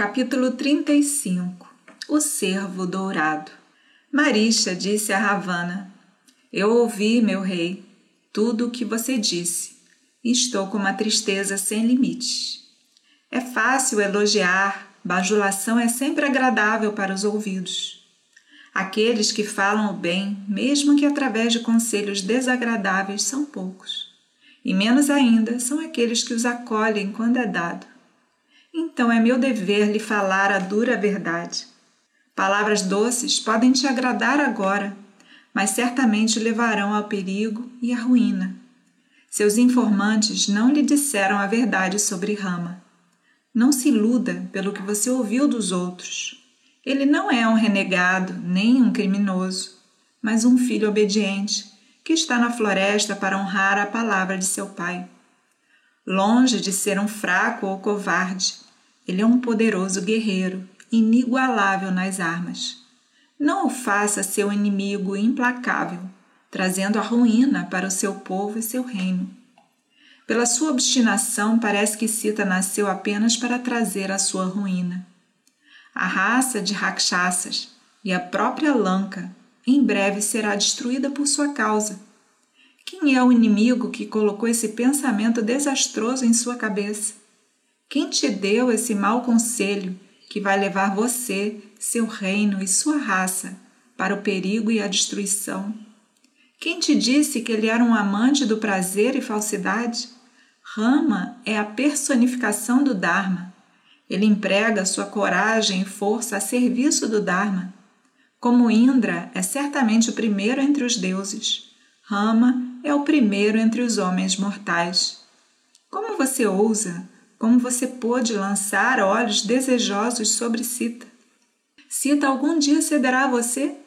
Capítulo 35 O Cervo Dourado Marisha disse a Ravana: Eu ouvi, meu rei, tudo o que você disse e estou com uma tristeza sem limites. É fácil elogiar, bajulação é sempre agradável para os ouvidos. Aqueles que falam o bem, mesmo que através de conselhos desagradáveis, são poucos. E menos ainda são aqueles que os acolhem quando é dado. Então é meu dever lhe falar a dura verdade. Palavras doces podem te agradar agora, mas certamente levarão ao perigo e à ruína. Seus informantes não lhe disseram a verdade sobre Rama. Não se iluda pelo que você ouviu dos outros. Ele não é um renegado nem um criminoso, mas um filho obediente que está na floresta para honrar a palavra de seu pai. Longe de ser um fraco ou covarde, ele é um poderoso guerreiro, inigualável nas armas. Não o faça seu inimigo implacável, trazendo a ruína para o seu povo e seu reino. Pela sua obstinação, parece que Sita nasceu apenas para trazer a sua ruína. A raça de Rakshasas e a própria Lanka em breve será destruída por sua causa quem é o inimigo que colocou esse pensamento desastroso em sua cabeça? Quem te deu esse mau conselho que vai levar você, seu reino e sua raça para o perigo e a destruição? Quem te disse que ele era um amante do prazer e falsidade? Rama é a personificação do Dharma. Ele emprega sua coragem e força a serviço do Dharma. Como Indra é certamente o primeiro entre os deuses, Rama é o primeiro entre os homens mortais. Como você ousa, como você pôde lançar olhos desejosos sobre Sita? Sita algum dia cederá a você?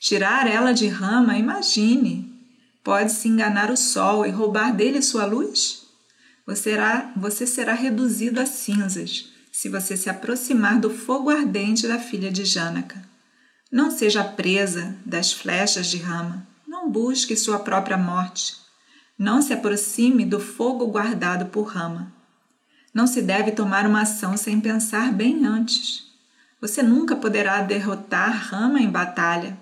Tirar ela de rama, imagine. Pode se enganar o sol e roubar dele sua luz? Você será, você será reduzido a cinzas se você se aproximar do fogo ardente da filha de Janaka. Não seja presa das flechas de rama. Não busque sua própria morte. Não se aproxime do fogo guardado por Rama. Não se deve tomar uma ação sem pensar bem antes. Você nunca poderá derrotar Rama em batalha.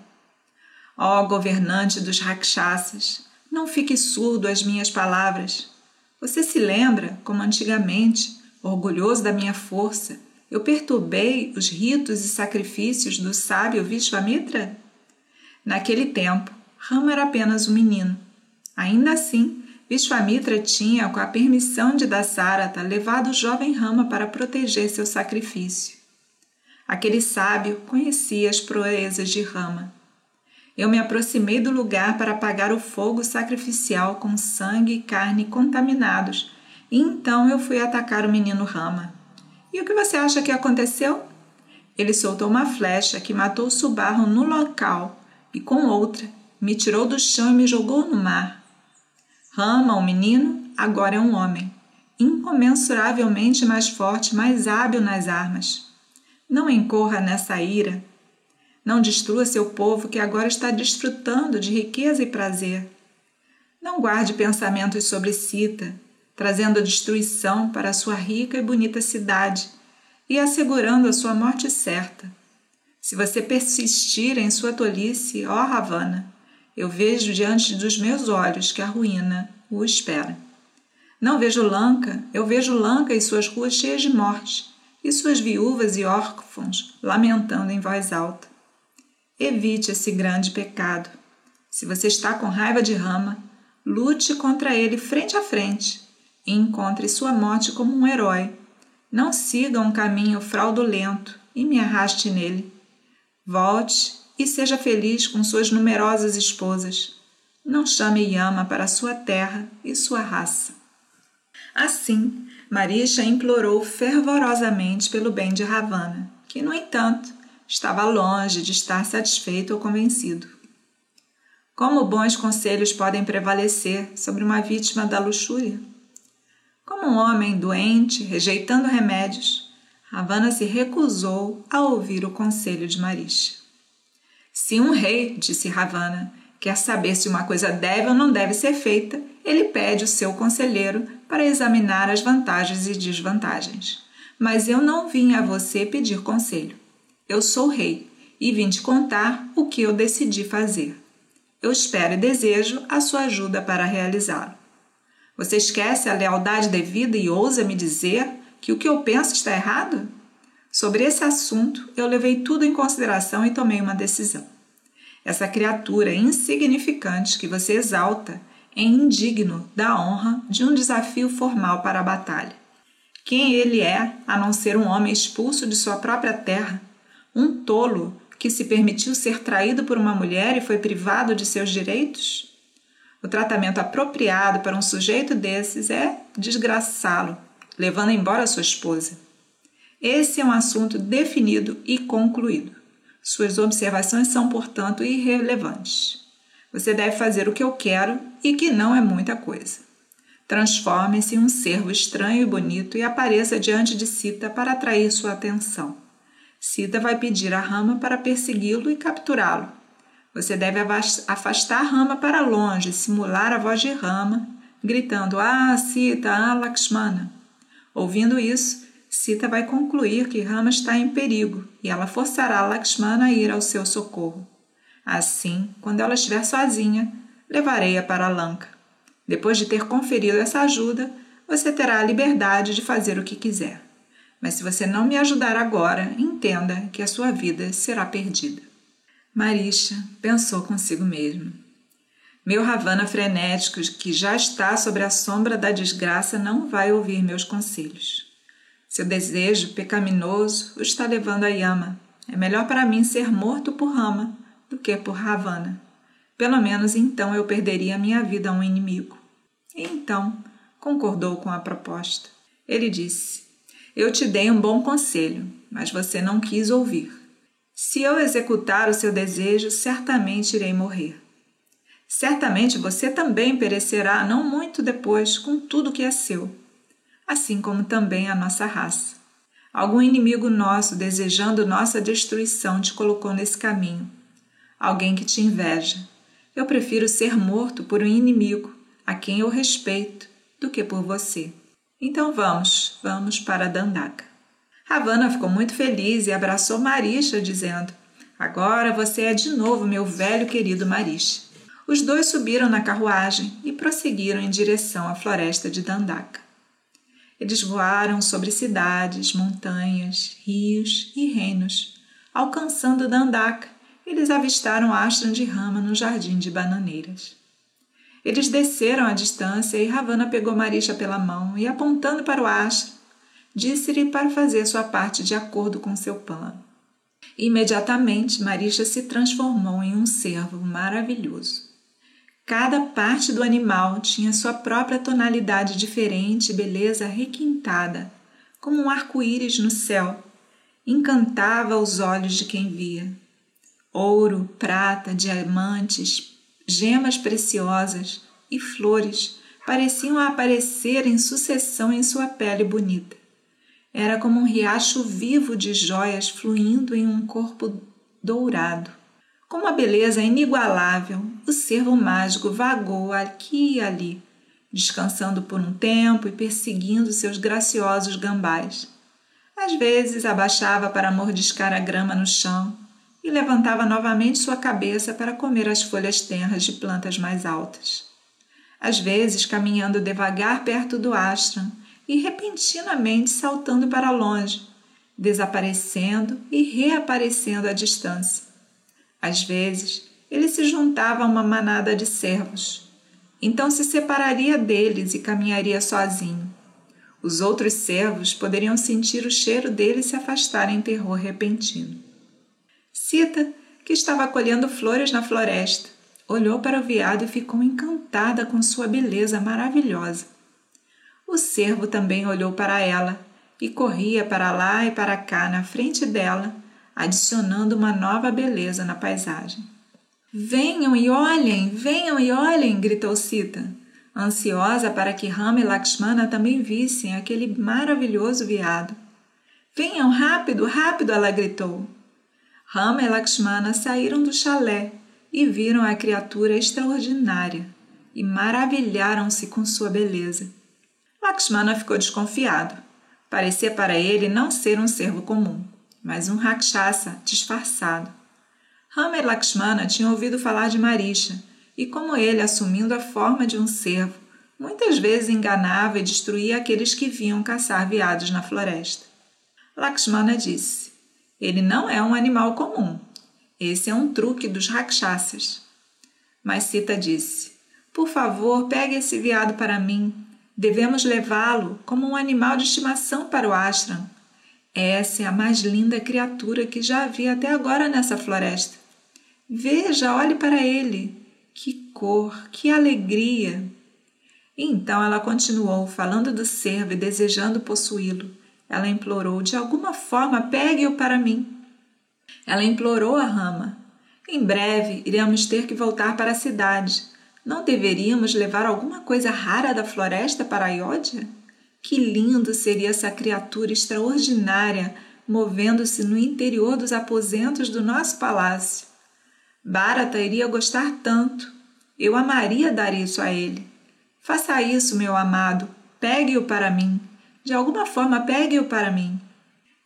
Ó governante dos Rakshasas, não fique surdo às minhas palavras. Você se lembra como antigamente, orgulhoso da minha força, eu perturbei os ritos e sacrifícios do sábio Vishvamitra? Naquele tempo, Rama era apenas um menino. Ainda assim, Vishwamitra tinha, com a permissão de Dasarata, levado o jovem Rama para proteger seu sacrifício. Aquele sábio conhecia as proezas de Rama. Eu me aproximei do lugar para apagar o fogo sacrificial com sangue e carne contaminados, e então eu fui atacar o menino Rama. E o que você acha que aconteceu? Ele soltou uma flecha que matou Subarro no local e com outra me tirou do chão e me jogou no mar. Rama, um menino, agora é um homem, incomensuravelmente mais forte, mais hábil nas armas. Não incorra nessa ira. Não destrua seu povo que agora está desfrutando de riqueza e prazer. Não guarde pensamentos sobre Sita, trazendo destruição para sua rica e bonita cidade e assegurando a sua morte certa. Se você persistir em sua tolice, ó Ravana, eu vejo diante dos meus olhos que a ruína o espera. Não vejo Lanka, eu vejo Lanka e suas ruas cheias de morte, e suas viúvas e órfãos lamentando em voz alta. Evite esse grande pecado. Se você está com raiva de Rama, lute contra ele frente a frente e encontre sua morte como um herói. Não siga um caminho fraudulento e me arraste nele. Volte e seja feliz com suas numerosas esposas. Não chame Yama para sua terra e sua raça. Assim, Marisha implorou fervorosamente pelo bem de Ravana, que, no entanto, estava longe de estar satisfeito ou convencido. Como bons conselhos podem prevalecer sobre uma vítima da luxúria? Como um homem doente, rejeitando remédios, Ravana se recusou a ouvir o conselho de Marisha. Se um rei, disse Ravana, quer saber se uma coisa deve ou não deve ser feita, ele pede o seu conselheiro para examinar as vantagens e desvantagens. Mas eu não vim a você pedir conselho. Eu sou rei e vim te contar o que eu decidi fazer. Eu espero e desejo a sua ajuda para realizá-lo. Você esquece a lealdade devida e ousa me dizer que o que eu penso está errado? Sobre esse assunto, eu levei tudo em consideração e tomei uma decisão. Essa criatura insignificante que você exalta é indigno da honra de um desafio formal para a batalha. Quem ele é, a não ser um homem expulso de sua própria terra, um tolo que se permitiu ser traído por uma mulher e foi privado de seus direitos? O tratamento apropriado para um sujeito desses é desgraçá-lo, levando embora sua esposa. Esse é um assunto definido e concluído. Suas observações são, portanto, irrelevantes. Você deve fazer o que eu quero e que não é muita coisa. Transforme-se em um servo estranho e bonito e apareça diante de Sita para atrair sua atenção. Sita vai pedir a Rama para persegui-lo e capturá-lo. Você deve afastar Rama para longe, simular a voz de Rama, gritando: Ah, Sita, ah, Lakshmana. Ouvindo isso, Sita vai concluir que Rama está em perigo e ela forçará Lakshmana a ir ao seu socorro. Assim, quando ela estiver sozinha, levarei-a para Lanka. Depois de ter conferido essa ajuda, você terá a liberdade de fazer o que quiser. Mas se você não me ajudar agora, entenda que a sua vida será perdida. Marisha pensou consigo mesmo. Meu Ravana frenético, que já está sobre a sombra da desgraça, não vai ouvir meus conselhos. Seu desejo pecaminoso o está levando a Yama. É melhor para mim ser morto por Rama do que por Ravana. Pelo menos então eu perderia minha vida a um inimigo. E então concordou com a proposta. Ele disse: Eu te dei um bom conselho, mas você não quis ouvir. Se eu executar o seu desejo, certamente irei morrer. Certamente você também perecerá não muito depois com tudo que é seu, assim como também a nossa raça. Algum inimigo nosso, desejando nossa destruição, te colocou nesse caminho. Alguém que te inveja. Eu prefiro ser morto por um inimigo, a quem eu respeito, do que por você. Então vamos, vamos para Dandaka. Ravana ficou muito feliz e abraçou Marisha, dizendo: Agora você é de novo meu velho querido Marisha. Os dois subiram na carruagem e prosseguiram em direção à floresta de Dandaka. Eles voaram sobre cidades, montanhas, rios e reinos. Alcançando Dandaka, eles avistaram Ashram de Rama no jardim de bananeiras. Eles desceram a distância e Ravana pegou Marisha pela mão e, apontando para o ashram, disse-lhe para fazer sua parte de acordo com seu plano. Imediatamente, Marisha se transformou em um cervo maravilhoso. Cada parte do animal tinha sua própria tonalidade diferente e beleza requintada, como um arco-íris no céu. Encantava os olhos de quem via. Ouro, prata, diamantes, gemas preciosas e flores pareciam aparecer em sucessão em sua pele bonita. Era como um riacho vivo de joias fluindo em um corpo dourado. Com uma beleza inigualável, o cervo mágico vagou aqui e ali, descansando por um tempo e perseguindo seus graciosos gambás. Às vezes abaixava para mordiscar a grama no chão e levantava novamente sua cabeça para comer as folhas tenras de plantas mais altas. Às vezes caminhando devagar perto do ashram e repentinamente saltando para longe, desaparecendo e reaparecendo à distância. Às vezes, ele se juntava a uma manada de servos. Então se separaria deles e caminharia sozinho. Os outros servos poderiam sentir o cheiro dele se afastar em terror repentino. Sita, que estava colhendo flores na floresta, olhou para o veado e ficou encantada com sua beleza maravilhosa. O cervo também olhou para ela e corria para lá e para cá na frente dela, adicionando uma nova beleza na paisagem. Venham e olhem, venham e olhem! gritou Sita, ansiosa para que Rama e Lakshmana também vissem aquele maravilhoso veado. Venham rápido, rápido! ela gritou. Rama e Lakshmana saíram do chalé e viram a criatura extraordinária e maravilharam-se com sua beleza. Lakshmana ficou desconfiado. Parecia para ele não ser um cervo comum, mas um rakshasa disfarçado. Rama e Lakshmana tinham ouvido falar de Marisha, e como ele, assumindo a forma de um cervo, muitas vezes enganava e destruía aqueles que vinham caçar veados na floresta. Lakshmana disse: Ele não é um animal comum. Esse é um truque dos rakshasas. Mas Sita disse: Por favor, pegue esse veado para mim. Devemos levá-lo como um animal de estimação para o ashram. Essa é a mais linda criatura que já havia até agora nessa floresta. Veja, olhe para ele. Que cor, que alegria! Então ela continuou, falando do servo e desejando possuí-lo. Ela implorou: De alguma forma, pegue-o para mim. Ela implorou a Rama: Em breve iremos ter que voltar para a cidade. Não deveríamos levar alguma coisa rara da floresta para Ayodhya? Que lindo seria essa criatura extraordinária movendo-se no interior dos aposentos do nosso palácio. Bharata iria gostar tanto. Eu amaria dar isso a ele. Faça isso, meu amado. Pegue-o para mim. De alguma forma, pegue-o para mim.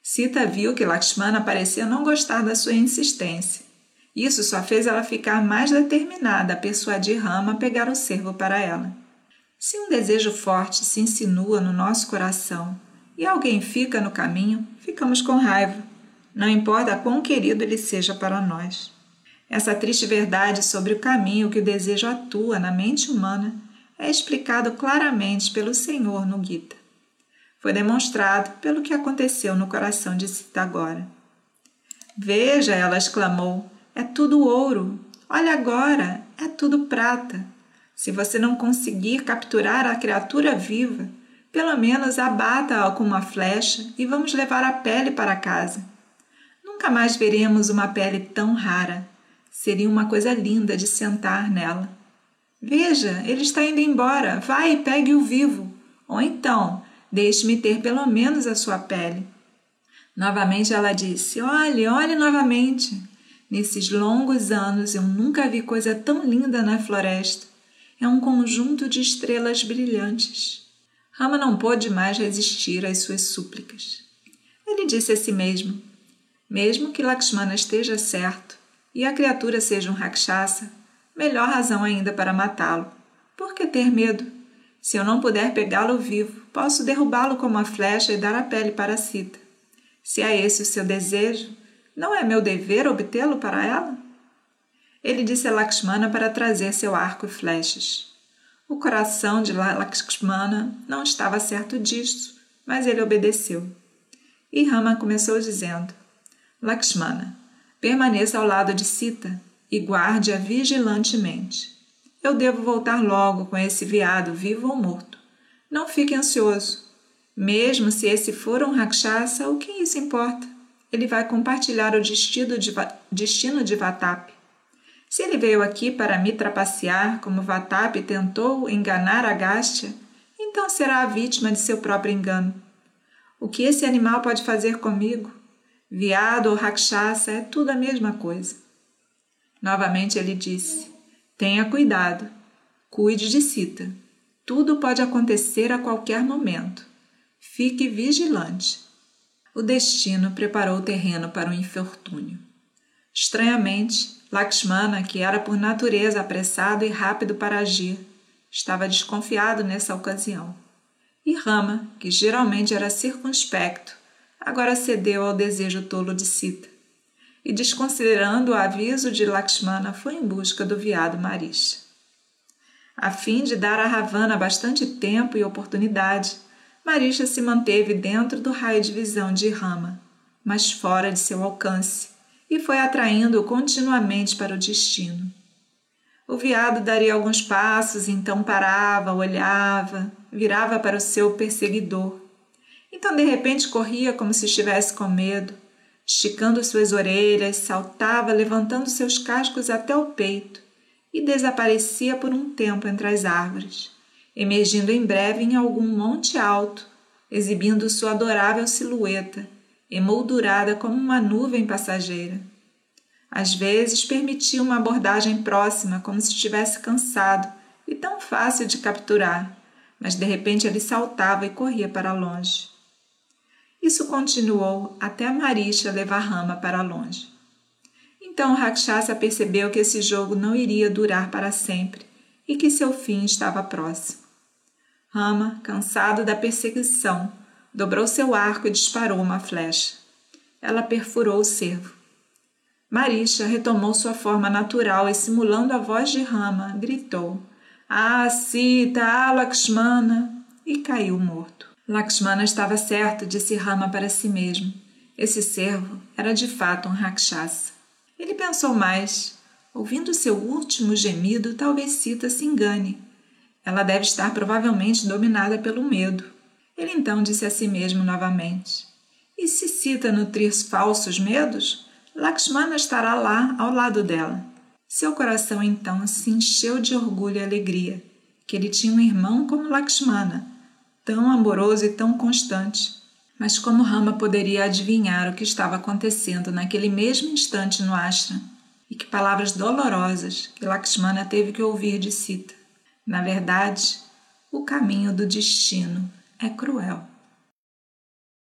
Sita viu que Lakshmana parecia não gostar da sua insistência. Isso só fez ela ficar mais determinada a persuadir Rama a pegar o servo para ela. Se um desejo forte se insinua no nosso coração e alguém fica no caminho, ficamos com raiva, não importa quão querido ele seja para nós. Essa triste verdade sobre o caminho que o desejo atua na mente humana é explicado claramente pelo Senhor no Gita. Foi demonstrado pelo que aconteceu no coração de Sita agora. Veja, ela exclamou, é tudo ouro. Olha agora, é tudo prata. Se você não conseguir capturar a criatura viva, pelo menos abata-a com uma flecha e vamos levar a pele para casa. Nunca mais veremos uma pele tão rara. Seria uma coisa linda de sentar nela. Veja, ele está indo embora. Vai e pegue-o vivo. Ou então, deixe-me ter pelo menos a sua pele. Novamente ela disse: Olhe, olhe novamente. Nesses longos anos eu nunca vi coisa tão linda na floresta. É um conjunto de estrelas brilhantes. Rama não pôde mais resistir às suas súplicas. Ele disse a si mesmo: Mesmo que Lakshmana esteja certo, e a criatura seja um rakshasa, melhor razão ainda para matá-lo. Por que ter medo? Se eu não puder pegá-lo vivo, posso derrubá-lo com uma flecha e dar a pele para Sita. Se é esse o seu desejo, não é meu dever obtê-lo para ela? Ele disse a Lakshmana para trazer seu arco e flechas. O coração de Lakshmana não estava certo disso, mas ele obedeceu. E Rama começou dizendo: Lakshmana, Permaneça ao lado de Sita e guarde-a vigilantemente. Eu devo voltar logo com esse veado, vivo ou morto. Não fique ansioso. Mesmo se esse for um Rakshasa, o que isso importa? Ele vai compartilhar o destino de, destino de Vatap. Se ele veio aqui para me trapacear, como Vatap tentou enganar Agastya, então será a vítima de seu próprio engano. O que esse animal pode fazer comigo? Viado ou rakshasa é tudo a mesma coisa. Novamente ele disse: Tenha cuidado, cuide de Sita. Tudo pode acontecer a qualquer momento. Fique vigilante. O destino preparou o terreno para o infortúnio. Estranhamente, Lakshmana, que era por natureza apressado e rápido para agir, estava desconfiado nessa ocasião. E Rama, que geralmente era circunspecto, agora cedeu ao desejo tolo de Sita e, desconsiderando o aviso de Lakshmana, foi em busca do veado Marisha. A fim de dar a Ravana bastante tempo e oportunidade, Marisha se manteve dentro do raio de visão de Rama, mas fora de seu alcance, e foi atraindo-o continuamente para o destino. O veado daria alguns passos, então parava, olhava, virava para o seu perseguidor então, de repente, corria como se estivesse com medo, esticando suas orelhas, saltava, levantando seus cascos até o peito e desaparecia por um tempo entre as árvores, emergindo em breve em algum monte alto, exibindo sua adorável silhueta, emoldurada como uma nuvem passageira. Às vezes permitia uma abordagem próxima, como se estivesse cansado e tão fácil de capturar, mas de repente ele saltava e corria para longe. Isso continuou até a Marisha levar Rama para longe. Então Rakshasa percebeu que esse jogo não iria durar para sempre e que seu fim estava próximo. Rama, cansado da perseguição, dobrou seu arco e disparou uma flecha. Ela perfurou o cervo. Marisha retomou sua forma natural e, simulando a voz de Rama, gritou: Ah, Sita, ah, Lakshmana! e caiu morto. Lakshmana estava certo, disse Rama para si mesmo. Esse cervo era de fato um rakshasa. Ele pensou mais. Ouvindo seu último gemido, talvez Sita se engane. Ela deve estar provavelmente dominada pelo medo. Ele então disse a si mesmo novamente: E se Sita nutrir falsos medos? Lakshmana estará lá ao lado dela. Seu coração então se encheu de orgulho e alegria, que ele tinha um irmão como Lakshmana, tão amoroso e tão constante. Mas como Rama poderia adivinhar o que estava acontecendo naquele mesmo instante no ashram? E que palavras dolorosas que Lakshmana teve que ouvir de Sita. Na verdade, o caminho do destino é cruel.